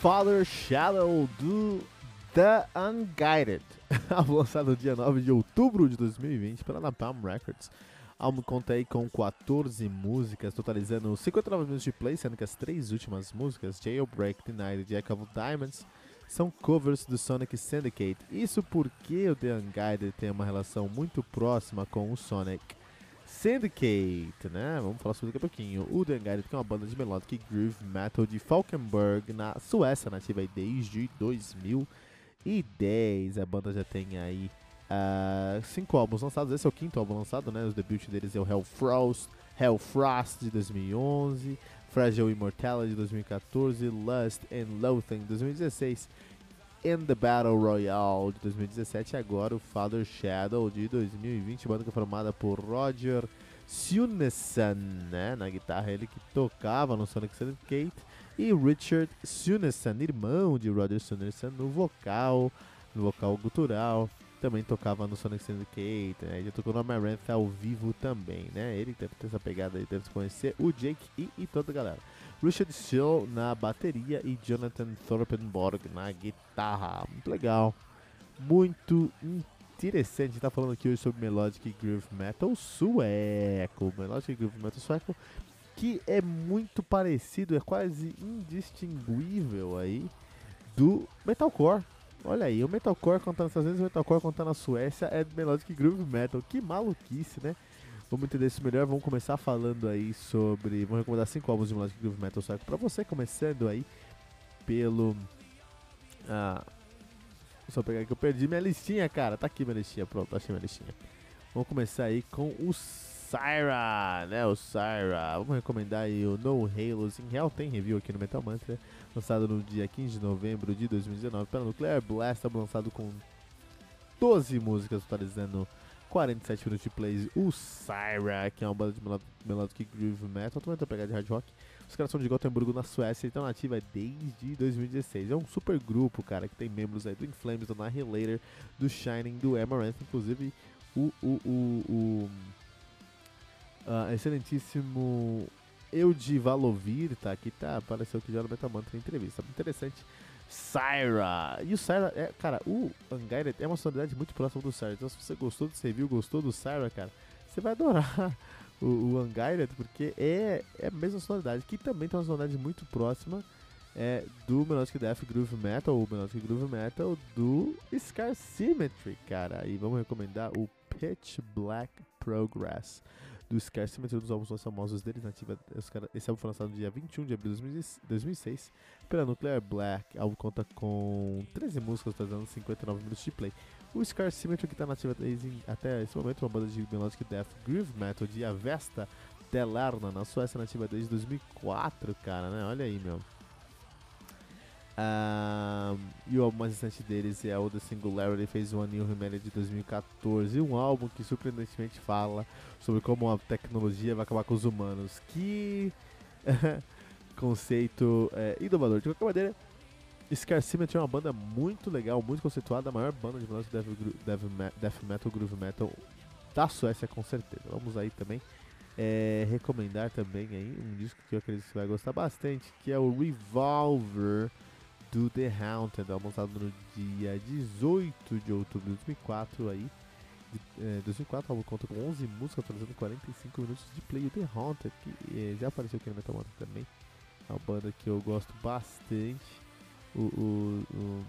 Father Shadow do The Unguided, lançado dia 9 de outubro de 2020 pela Napalm Records. Álbum conta aí com 14 músicas, totalizando 59 minutos de play, sendo que as três últimas músicas, Jailbreak, Denied e Jack of Diamonds, são covers do Sonic Syndicate. Isso porque o The Unguided tem uma relação muito próxima com o Sonic Syndicate, né? Vamos falar sobre daqui a pouquinho. O Unguided que é uma banda de melodic groove metal de Falkenberg, na Suécia, nativa desde 2010. A banda já tem aí uh, cinco álbuns lançados. Esse é o quinto álbum lançado, né? Os debut deles é o Hellfrost, Hellfrost de 2011, Fragile Immortality de 2014, Lust and Loathing de 2016 In the Battle Royale de 2017 e agora o Father Shadow de 2020, banda é formada por Roger Sunesan, né, na guitarra, ele que tocava no Sonic Syndicate, e Richard Sunesan, irmão de Roger Sunesan, no vocal, no vocal gutural, também tocava no Sonic Syndicate, né, já tocou no Amaranth ao vivo também, né, ele deve ter essa pegada aí, deve conhecer o Jake e, e toda a galera. Richard Still na bateria e Jonathan Thorpenborg na guitarra. Muito legal, muito interessante. A gente tá falando aqui hoje sobre Melodic Groove Metal sueco. Melodic Groove Metal sueco que é muito parecido, é quase indistinguível aí do Metalcore. Olha aí, o Metalcore contando essas vezes, o Metalcore contando a Suécia é Melodic Groove Metal. Que maluquice, né? Vamos entender isso melhor, vamos começar falando aí sobre. Vamos recomendar cinco álbuns de Melodic Groove Metal Cycle pra você, começando aí pelo. Ah, só pegar que eu perdi minha listinha, cara. Tá aqui minha listinha, pronto, achei minha listinha. Vamos começar aí com o Syra, né? O Syra. Vamos recomendar aí o No Halos. Em real, tem review aqui no Metal Mantra. Lançado no dia 15 de novembro de 2019 pela Nuclear Blast. Lançado com 12 músicas, totalizando 47 minutos de plays, o Syra, que é uma banda de melodic groove metal, também tem pegada de hard rock. Os caras são de Gothenburgo, na Suécia, e estão nativa desde 2016. É um super grupo, cara, que tem membros aí do Inflames, do Annihilator, do Shining, do Amaranth, inclusive o, o, o, o uh, excelentíssimo Eudi Valovir, tá aqui, tá, apareceu que já no Metamantra em entrevista. Interessante Syra. E o Syra, é, cara, o Unguided é uma sonoridade muito próxima do Syra. Então, se você gostou do review, gostou do Syra, cara, você vai adorar o, o Unguided, porque é, é a mesma sonoridade, que também tem uma sonoridade muito próxima é, do Melodic Death Groove Metal, ou Melodic Groove Metal do Scar Symmetry, cara. E vamos recomendar o Pitch Black Progress do Scarcity, um dos álbuns mais famosos deles, nativa. Esse álbum foi lançado no dia 21 de abril de 2006 pela Nuclear Black. O álbum conta com 13 músicas, trazendo 59 minutos de play. O Scar Symmetry, que está nativa até esse momento, uma banda de melodic death groove metal de Avesta Delarna, na Suécia, nativa desde 2004, cara, né? Olha aí, meu. E o álbum mais recente deles é o The Singularity, fez um New Humanity de 2014, um álbum que surpreendentemente fala sobre como a tecnologia vai acabar com os humanos. Que conceito é, inovador. De qualquer maneira, Scar Symmetry é uma banda muito legal, muito conceituada, a maior banda de melodic death, death, death metal, groove metal da Suécia, com certeza. Vamos aí também é, recomendar também aí um disco que eu acredito que você vai gostar bastante, que é o Revolver do The Haunted, lançado no dia 18 de outubro de 2004 aí. De, é, 2004, o álbum conta com 11 músicas, atualizando 45 minutos de play. O The Haunted, que é, já apareceu aqui no Metal Mantra também, é uma banda que eu gosto bastante. O, o, o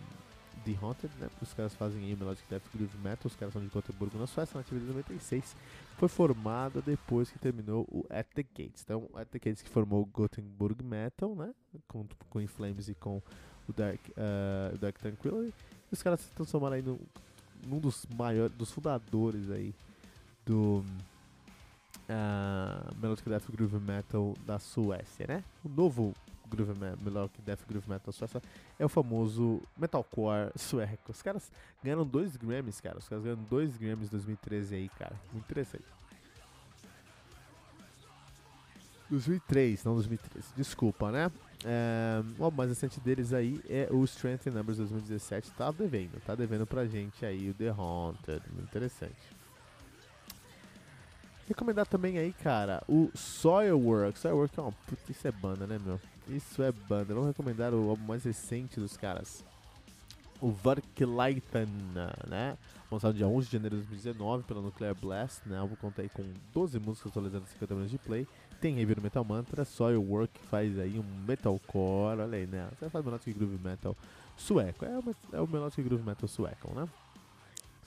The Haunted, né? Os caras fazem aí Melodic Death Groove Metal, os caras são de Gothenburg na Suécia, na atividade de 96. Foi formada depois que terminou o At the Gates. Então, At the Gates que formou o Gothenburg Metal, né? Com, com Inflames e com o Dark, uh, Dark Tranquility. E os caras se transformaram aí num, num dos maiores, dos fundadores aí do uh, Melodic Death Groove Metal da Suécia, né? O novo groove que death groove metal sueca é o famoso metalcore sueco. Os caras ganharam dois Grammys, cara. Os caras ganharam dois Grammys em 2013 aí, cara. Muito interessante. 2003, não 2013. Desculpa, né? É, o mais recente deles aí é o Strength in Numbers 2017. Tá devendo, tá devendo pra gente aí o The Haunted. Interessante. Recomendar também aí, cara, o Soilwork. Soilwork é uma. Puta, isso é banda, né, meu? Isso é banda. Vamos recomendar o álbum mais recente dos caras. O Varkleiten, né? Lançado dia 11 de janeiro de 2019 pela Nuclear Blast, né? O álbum conta aí com 12 músicas atualizando 50 minutos de play. Tem no Metal Mantra, Soilwork faz aí um metalcore, olha aí, né? Você faz Melodic Groove Metal sueco. É o, é o Melodic Groove Metal sueco, né?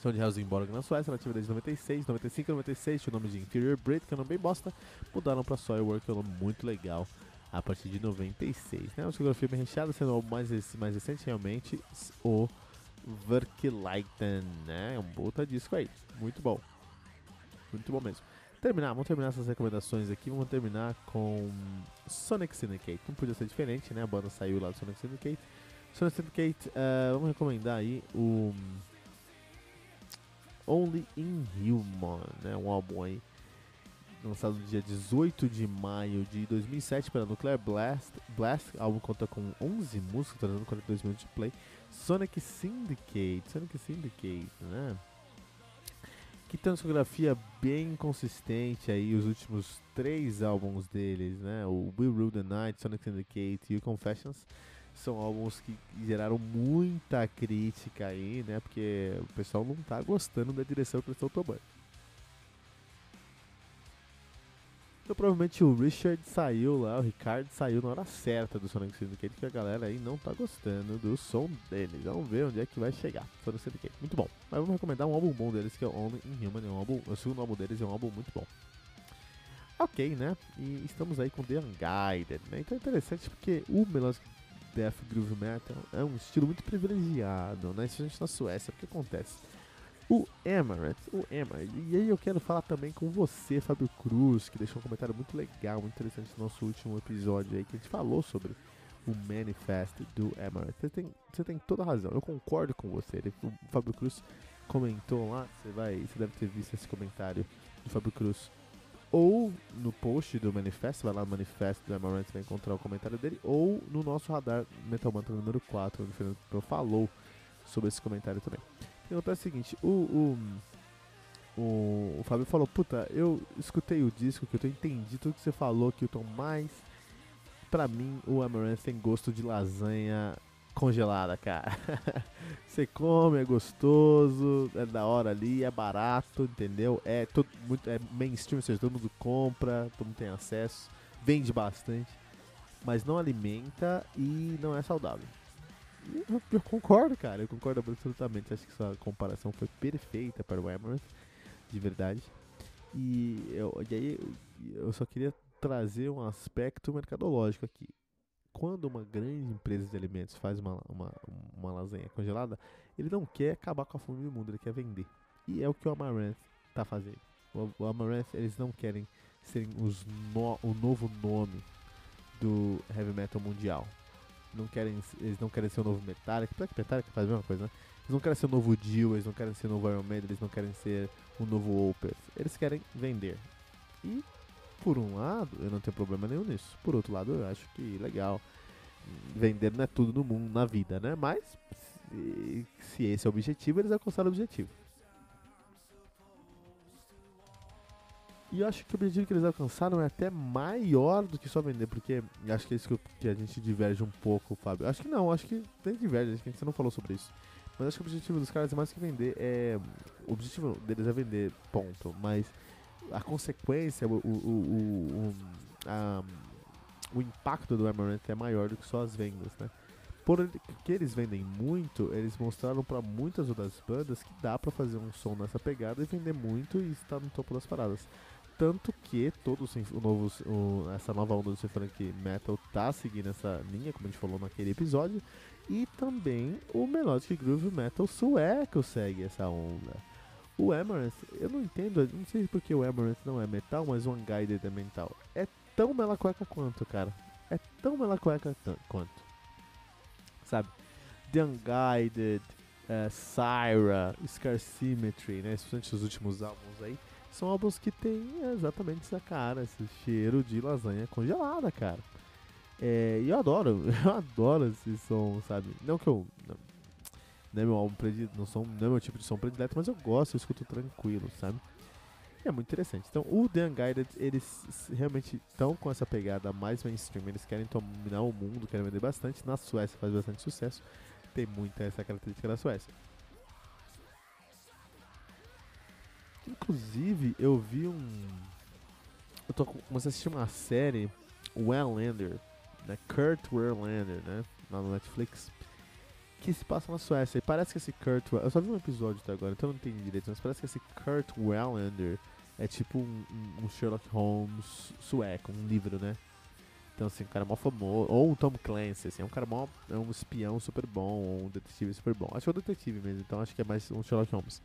São de Helsingborg na Suécia, nativa desde 96, 95 e 96, tinha o nome de Inferior Breed, que é um nome bem bosta, mudaram pra Soilwork, que é um nome muito legal, a partir de 96. Né? Uma discografia bem recheada, sendo o mais, mais recente realmente o Verkleiten, né? É um puta disco aí, muito bom. Muito bom mesmo. Terminar, vamos terminar essas recomendações aqui, vamos terminar com Sonic Syndicate. Não podia ser diferente, né? A banda saiu lá do Sonic Syndicate. Sonic Syndicate, uh, vamos recomendar aí o Only Inhuman, né? Um álbum aí lançado no dia 18 de maio de 2007 pela Nuclear Blast. Blast, álbum conta com 11 músicas, trazendo 42 minutos de play. Sonic Syndicate, Sonic Syndicate, né? Que tem uma discografia bem consistente aí, os últimos três álbuns deles, né? O Will Rule the Night, Sonic Syndicate e o Confessions são álbuns que geraram muita crítica aí, né? Porque o pessoal não tá gostando da direção que eles estão tomando. Então provavelmente o Richard saiu lá, o Ricardo saiu na hora certa do Sonic Syndicate, que a galera aí não tá gostando do som deles. Vamos ver onde é que vai chegar. Sonic Syndicate, muito bom. Mas vamos recomendar um álbum bom deles, que é o Only in Human, é um álbum, o segundo álbum deles é um álbum muito bom. Ok, né? E estamos aí com The Unguided, né? Então é interessante porque o Melodic death groove metal é um estilo muito privilegiado, né? Especialmente na Suécia. O que acontece? O Emirates, o Emirates, e aí eu quero falar também com você, Fábio Cruz, que deixou um comentário muito legal, muito interessante no nosso último episódio aí, que a gente falou sobre o Manifest do Emirates. Você tem, você tem toda a razão, eu concordo com você. Ele, o Fábio Cruz comentou lá, você vai, você deve ter visto esse comentário do Fábio Cruz ou no post do manifesto, vai lá no manifesto do Amaranth, vai encontrar o comentário dele, ou no nosso radar Metal Mantra número 4, onde o Fernando falou sobre esse comentário também. Então é o seguinte, o, o, o, o Fábio falou, puta, eu escutei o disco, que eu entendi tudo que você falou, Tom mais pra mim o Amaranth tem gosto de lasanha congelada, cara. Você come, é gostoso, é da hora ali, é barato, entendeu? É todo muito é mainstream, ou seja, todo mundo compra, todo mundo tem acesso, vende bastante, mas não alimenta e não é saudável. Eu, eu, concordo, cara, eu concordo absolutamente. Acho que sua comparação foi perfeita para o Amaranth, de verdade. E, eu, e aí eu só queria trazer um aspecto mercadológico aqui quando uma grande empresa de alimentos faz uma, uma, uma lasanha congelada, ele não quer acabar com a fome do mundo, ele quer vender. E é o que o Amaranth está fazendo. O, o Amaranth, eles não querem serem os no, o novo nome do heavy metal mundial. Não querem, eles não querem ser o novo Metallica. Será que Metallica faz a mesma coisa, né? Eles não querem ser o novo Dio, eles não querem ser o novo Iron Maiden, eles não querem ser o novo Opeth. Eles querem vender. E por um lado, eu não tenho problema nenhum nisso. Por outro lado, eu acho que legal. Vender não é tudo no mundo, na vida, né? Mas se esse é o objetivo, eles alcançaram o objetivo. E eu acho que o objetivo que eles alcançaram é até maior do que só vender, porque acho que é isso que, que a gente diverge um pouco, Fábio. Acho que não, acho que tem diverge, acho que gente não falou sobre isso. Mas acho que o objetivo dos caras é mais que vender. É, o objetivo deles é vender, ponto. Mas a consequência, o, o, o, o, a, o impacto do Amaranth é maior do que só as vendas, né? Por que eles vendem muito, eles mostraram para muitas outras bandas que dá para fazer um som nessa pegada e vender muito e estar no topo das paradas. Tanto que todo o novo, o, essa nova onda do Symphonic Metal tá seguindo essa linha, como a gente falou naquele episódio, e também o Melodic Groove Metal sueco segue essa onda. O Amaranth, eu não entendo, não sei porque o Amaranth não é metal, mas o Unguided é metal. É tão mela cueca quanto, cara. é tão melacueca quanto. Sabe? The Unguided, uh, Syra, Scar Symmetry, né? Especialmente os últimos álbuns aí. São álbuns que tem exatamente essa cara, esse cheiro de lasanha congelada, cara. É, e eu adoro, eu adoro esse som, sabe? Não que eu. Não, não é meu álbum predileto, não, não é meu tipo de som predileto, mas eu gosto, eu escuto tranquilo, sabe? E é muito interessante. Então, o The Unguided, eles realmente estão com essa pegada mais mainstream, eles querem dominar o mundo, querem vender bastante. Na Suécia faz bastante sucesso, tem muita essa característica da Suécia. Inclusive, eu vi um. Eu tô comecei a assistir uma série, Wellender, né? Kurt Werlander, né? Lá no Netflix. Que se passa na Suécia. E parece que esse Kurt. Eu só vi um episódio até agora, então eu não entendi direito. Mas parece que esse Kurt Werlander é tipo um, um, Sherlock Holmes sueco, um livro, né? Então, assim, um cara mó famoso. Ou o Tom Clancy, assim, é um cara mó. É um espião super bom, ou um detetive super bom. Acho que é um detetive mesmo, então acho que é mais um Sherlock Holmes.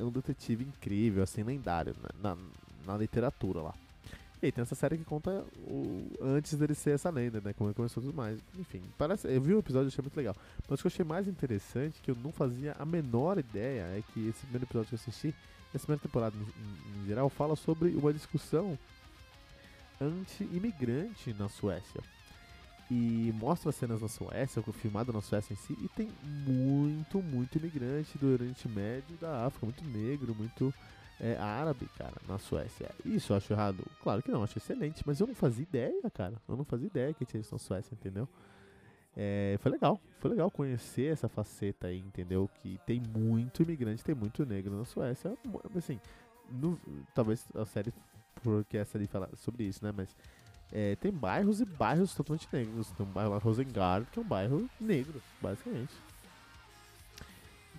É um detetive incrível, assim, lendário, né? na, na literatura lá. E aí tem essa série que conta o, antes dele ser essa lenda, né? Como ele começou tudo mais. Enfim, parece, eu vi o episódio e achei muito legal. Mas o que eu achei mais interessante, que eu não fazia a menor ideia, é que esse primeiro episódio que eu assisti, essa primeira temporada em, em geral, fala sobre uma discussão anti-imigrante na Suécia. E mostra cenas na Suécia, filmado na Suécia em si, e tem muito, muito imigrante do Oriente Médio da África, muito negro, muito é, árabe, cara, na Suécia. Isso eu acho errado? Claro que não, acho excelente, mas eu não fazia ideia, cara. Eu não fazia ideia que tinha isso na Suécia, entendeu? É, foi legal, foi legal conhecer essa faceta aí, entendeu? Que tem muito imigrante, tem muito negro na Suécia. Assim, no, talvez a série, porque a série fala sobre isso, né? Mas é, tem bairros e bairros totalmente negros. Tem um bairro lá, Rosengard, que é um bairro negro, basicamente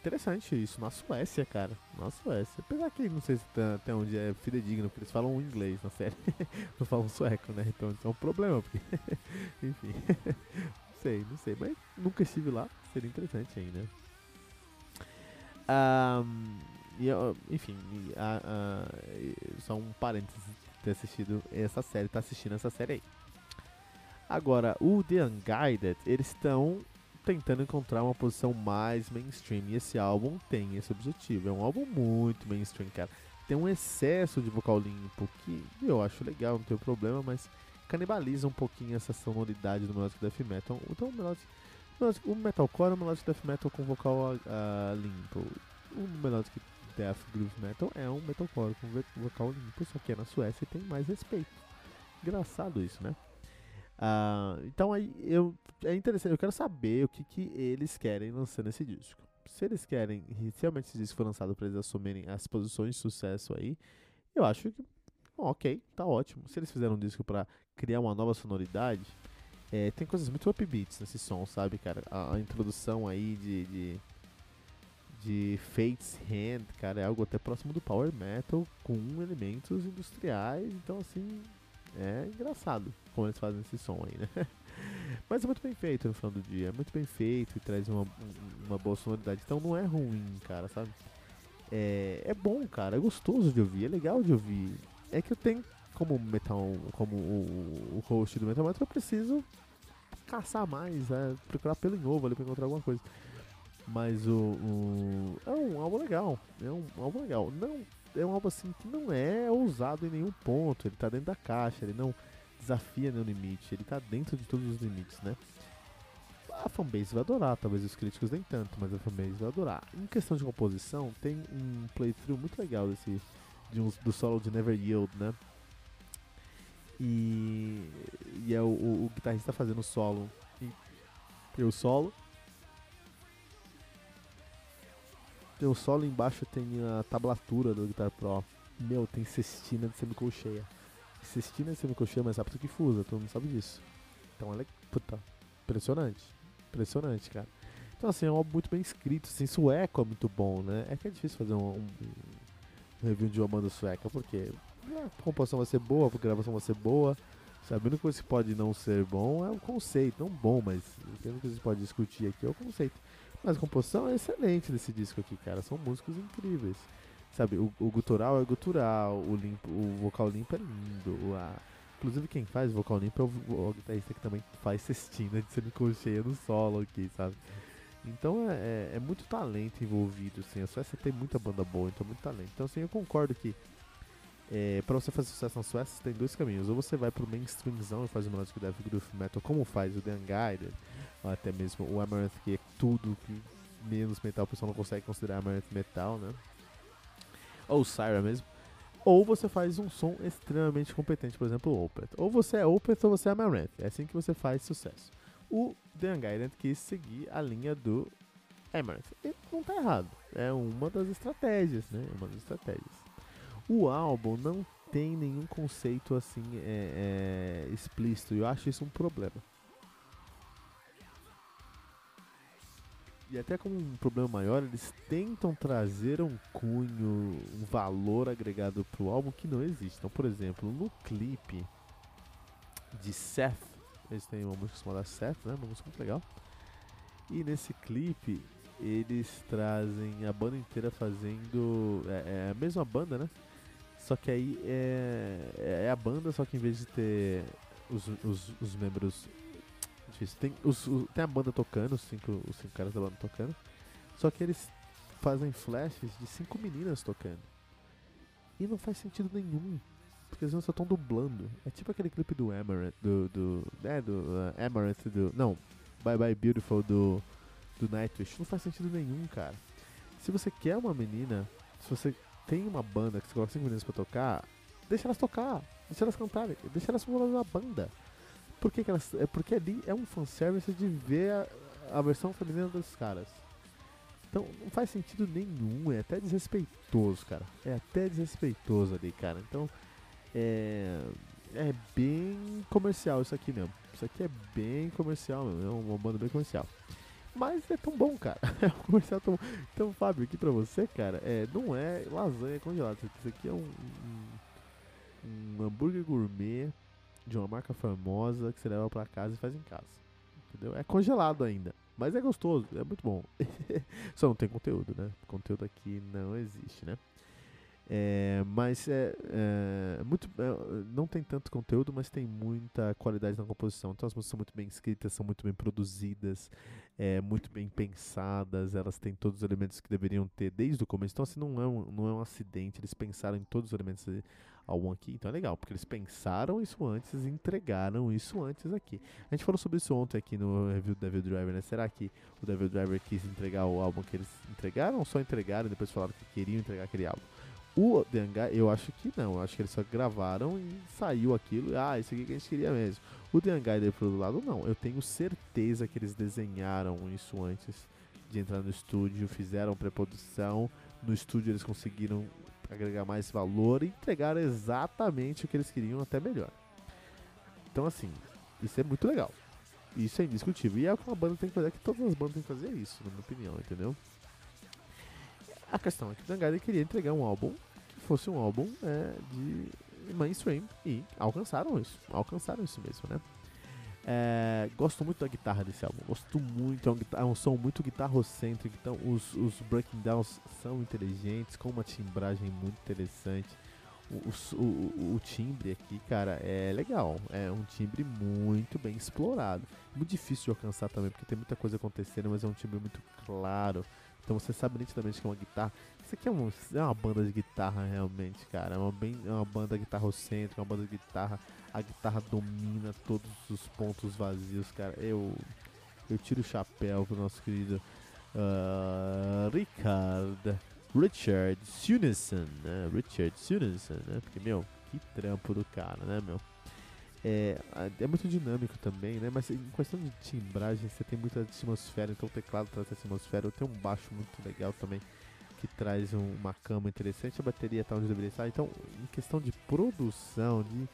interessante isso, na Suécia, cara. Na Suécia. Apesar que não sei se tá, até onde é fidedigno, porque eles falam inglês na série. não falam sueco, né? Então isso é um problema, porque. Enfim. não sei, não sei. Mas nunca estive lá. Seria interessante ainda. Um, e, enfim, só um parênteses ter assistido essa série, tá assistindo essa série aí. Agora, o The Unguided, eles estão tentando encontrar uma posição mais mainstream. E esse álbum tem esse objetivo. É um álbum muito mainstream, cara. Tem um excesso de vocal limpo que eu acho legal, não tem problema, mas canibaliza um pouquinho essa sonoridade do Melodic Death Metal. Então o Melodic, o Metalcore é um Melodic Death Metal com vocal uh, limpo. O Melodic Death Groove Metal é um Metalcore com vocal limpo, só que é na Suécia e tem mais respeito. Engraçado isso, né? Uh, então aí eu é interessante, eu quero saber o que, que eles querem lançando esse disco. Se eles querem, realmente esse disco for lançado para eles assumirem as posições de sucesso aí, eu acho que ok, tá ótimo. Se eles fizeram um disco para criar uma nova sonoridade, é, tem coisas muito upbeats nesse som, sabe, cara? A, a introdução aí de, de, de Fate's Hand, cara, é algo até próximo do Power Metal com elementos industriais, então assim, é engraçado como eles fazem esse som aí, né? Mas é muito bem feito no final do dia, é muito bem feito e traz uma, uma boa sonoridade. Então não é ruim, cara, sabe? É, é bom, cara, é gostoso de ouvir, é legal de ouvir. É que eu tenho, como metal, como o, o host do Metal Mantra, eu preciso caçar mais, é, procurar pelo em ovo ali pra encontrar alguma coisa. Mas o, o, É um álbum legal. É um álbum legal. Não, é um álbum assim que não é ousado em nenhum ponto. Ele tá dentro da caixa, ele não desafia nenhum limite, ele tá dentro de todos os limites, né? A fanbase vai adorar, talvez os críticos nem tanto, mas a fanbase vai adorar. Em questão de composição, tem um playthrough muito legal desse de um, do solo de Never Yield, né? E, e é o, o, o guitarrista fazendo solo. E, e o solo O solo embaixo, tem a tablatura do Guitar Pro. Meu, tem cestina de semicolcheia. Cestina de semicolcheia é mais rápido que Fusa, todo mundo sabe disso. Então ela é, puta, impressionante. Impressionante, cara. Então assim, é um álbum muito bem escrito, assim, sueco é muito bom, né? É que é difícil fazer um, um, um review de uma banda sueca, porque a composição vai ser boa, a gravação vai ser boa. Sabendo que você pode não ser bom é o conceito, não bom, mas o que você pode discutir aqui é o conceito. Mas a composição é excelente desse disco aqui, cara. São músicos incríveis. Sabe, o, o gutural é gutural, o, limpo, o vocal limpo é lindo, a, Inclusive quem faz vocal limpo é o, o guitarrista que também faz cestina de semicolcheia no solo aqui, sabe? Então é, é, é, muito talento envolvido, assim. A Suécia tem muita banda boa, então muito talento. Então assim, eu concordo que é, para você fazer sucesso na Suécia, tem dois caminhos. Ou você vai pro mainstreamzão e faz o melodic death groove metal, como faz o Unguided, ou até mesmo o Amaranth, que é tudo que menos metal o pessoal não consegue considerar Amaranth metal, né? Ou Syra mesmo. Ou você faz um som extremamente competente, por exemplo, o Opeth. Ou você é Opeth ou você é Amaranth. É assim que você faz sucesso. O The Unguided quis seguir a linha do Amaranth. E não tá errado. É uma das estratégias, né? Uma das estratégias. O álbum não tem nenhum conceito assim é, é, explícito. Eu acho isso um problema. E até como um problema maior, eles tentam trazer um cunho, um valor agregado pro álbum que não existe. Então, por exemplo, no clipe de Seth, eles têm uma música chamada Seth, né? Uma música muito legal. E nesse clipe, eles trazem a banda inteira fazendo. É, é a mesma banda, né? Só que aí é, é a banda, só que em vez de ter os, os, os membros difícil. Tem, os, tem a banda tocando, os cinco, os cinco caras da banda tocando. Só que eles fazem flashes de cinco meninas tocando. E não faz sentido nenhum. Porque eles não só estão dublando. É tipo aquele clipe do Amaranth, do. do é, do uh, Amaranth, do. Não, Bye Bye Beautiful do. Do Nightwish. Não faz sentido nenhum, cara. Se você quer uma menina, se você tem uma banda que você coloca cinco meninas pra tocar, deixa elas tocar, deixa elas cantarem, deixa elas formarem uma banda. Por que, que elas. É porque ali é um fanservice de ver a, a versão feminina dos caras. Então não faz sentido nenhum, é até desrespeitoso, cara. É até desrespeitoso ali, cara. Então é. É bem comercial isso aqui mesmo. Isso aqui é bem comercial mesmo. É uma banda bem comercial. Mas é tão bom, cara. É um comercial tão bom. Então, Fábio, aqui pra você, cara, é, não é lasanha congelada. Isso aqui é um, um, um hambúrguer gourmet de uma marca famosa que você leva para casa e faz em casa. Entendeu? É congelado ainda, mas é gostoso, é muito bom. Só não tem conteúdo, né? Conteúdo aqui não existe, né? É, mas é, é muito, é, não tem tanto conteúdo, mas tem muita qualidade na composição. Então as músicas são muito bem escritas, são muito bem produzidas, é, muito bem pensadas. Elas têm todos os elementos que deveriam ter desde o começo. Então assim não é um, não é um acidente. Eles pensaram em todos os elementos algum aqui, então é legal, porque eles pensaram isso antes e entregaram isso antes aqui. A gente falou sobre isso ontem aqui no review do Devil Driver, né? Será que o Devil Driver quis entregar o álbum que eles entregaram ou só entregaram e depois falaram que queriam entregar aquele álbum? O The eu acho que não, eu acho que eles só gravaram e saiu aquilo, ah, isso aqui que a gente queria mesmo. O The Unguided pro lado não, eu tenho certeza que eles desenharam isso antes de entrar no estúdio, fizeram pré-produção, no estúdio eles conseguiram agregar mais valor e entregar exatamente o que eles queriam, até melhor. Então, assim, isso é muito legal. Isso é indiscutível. E é o que uma banda tem que fazer, é que todas as bandas têm que fazer isso, na minha opinião, entendeu? A questão é que o Dangada queria entregar um álbum que fosse um álbum é, de mainstream e alcançaram isso. Alcançaram isso mesmo, né? É, gosto muito da guitarra desse álbum, gosto muito, é um, é um som muito guitarrocêntrico, então os, os breaking downs são inteligentes, com uma timbragem muito interessante. O, o, o, o, timbre aqui, cara, é legal, é um timbre muito bem explorado. Muito difícil de alcançar também, porque tem muita coisa acontecendo, mas é um timbre muito claro. Então você sabe nitidamente que é uma guitarra. Isso aqui é, um, é uma banda de guitarra realmente, cara. É uma, bem, é uma banda guitarrocêntrica, uma banda de guitarra a guitarra domina todos os pontos vazios, cara. Eu, eu tiro o chapéu pro nosso querido uh, Richard, Richard Sunison, né? Richard Sunison, né? Porque, meu, que trampo do cara, né, meu? É, é muito dinâmico também, né? Mas em questão de timbragem, você tem muita atmosfera, então o teclado traz atmosfera. Eu tenho um baixo muito legal também, que traz um, uma cama interessante, a bateria tá onde deveria estar. Então, em questão de produção, de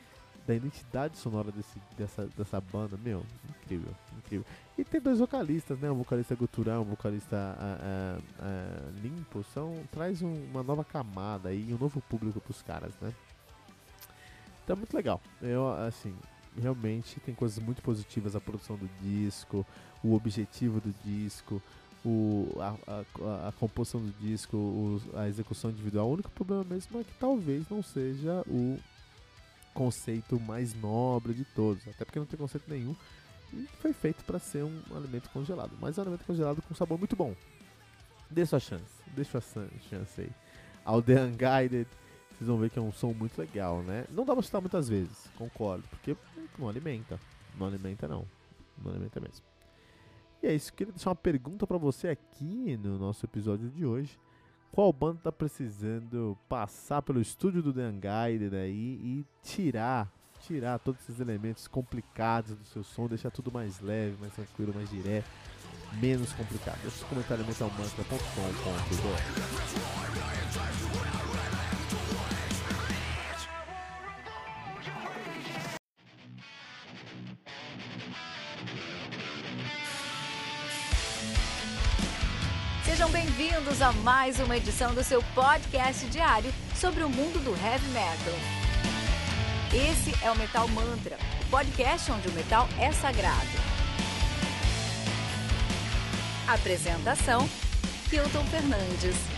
da identidade sonora desse, dessa, dessa banda, meu, incrível, incrível. E tem dois vocalistas, né? Um vocalista gutural, um vocalista a, a, a, limpo, são, traz um, uma nova camada e um novo público pros caras, né? Então é muito legal. Eu, assim, realmente tem coisas muito positivas a produção do disco, o objetivo do disco, o, a, a, a composição do disco, o, a execução individual. O único problema mesmo é que talvez não seja o conceito mais nobre de todos, até porque não tem conceito nenhum e foi feito para ser um alimento congelado, mas é um alimento congelado com sabor muito bom. Dê sua chance, dê sua chance aí. Ao The Unguided, vocês vão ver que é um som muito legal, né? Não dá pra escutar muitas vezes, concordo, porque não alimenta, não alimenta não, não alimenta mesmo. E é isso, queria deixar uma pergunta para você aqui no nosso episódio de hoje. Qual banda tá precisando passar pelo estúdio do The Unguided aí e tirar tirar todos esses elementos complicados do seu som, deixar tudo mais leve, mais tranquilo, mais direto, menos complicado. Deixa comentário metalmantra.com.br. a mais uma edição do seu podcast diário sobre o mundo do heavy metal. Esse é o Metal Mantra, o podcast onde o metal é sagrado. Apresentação: Hilton Fernandes.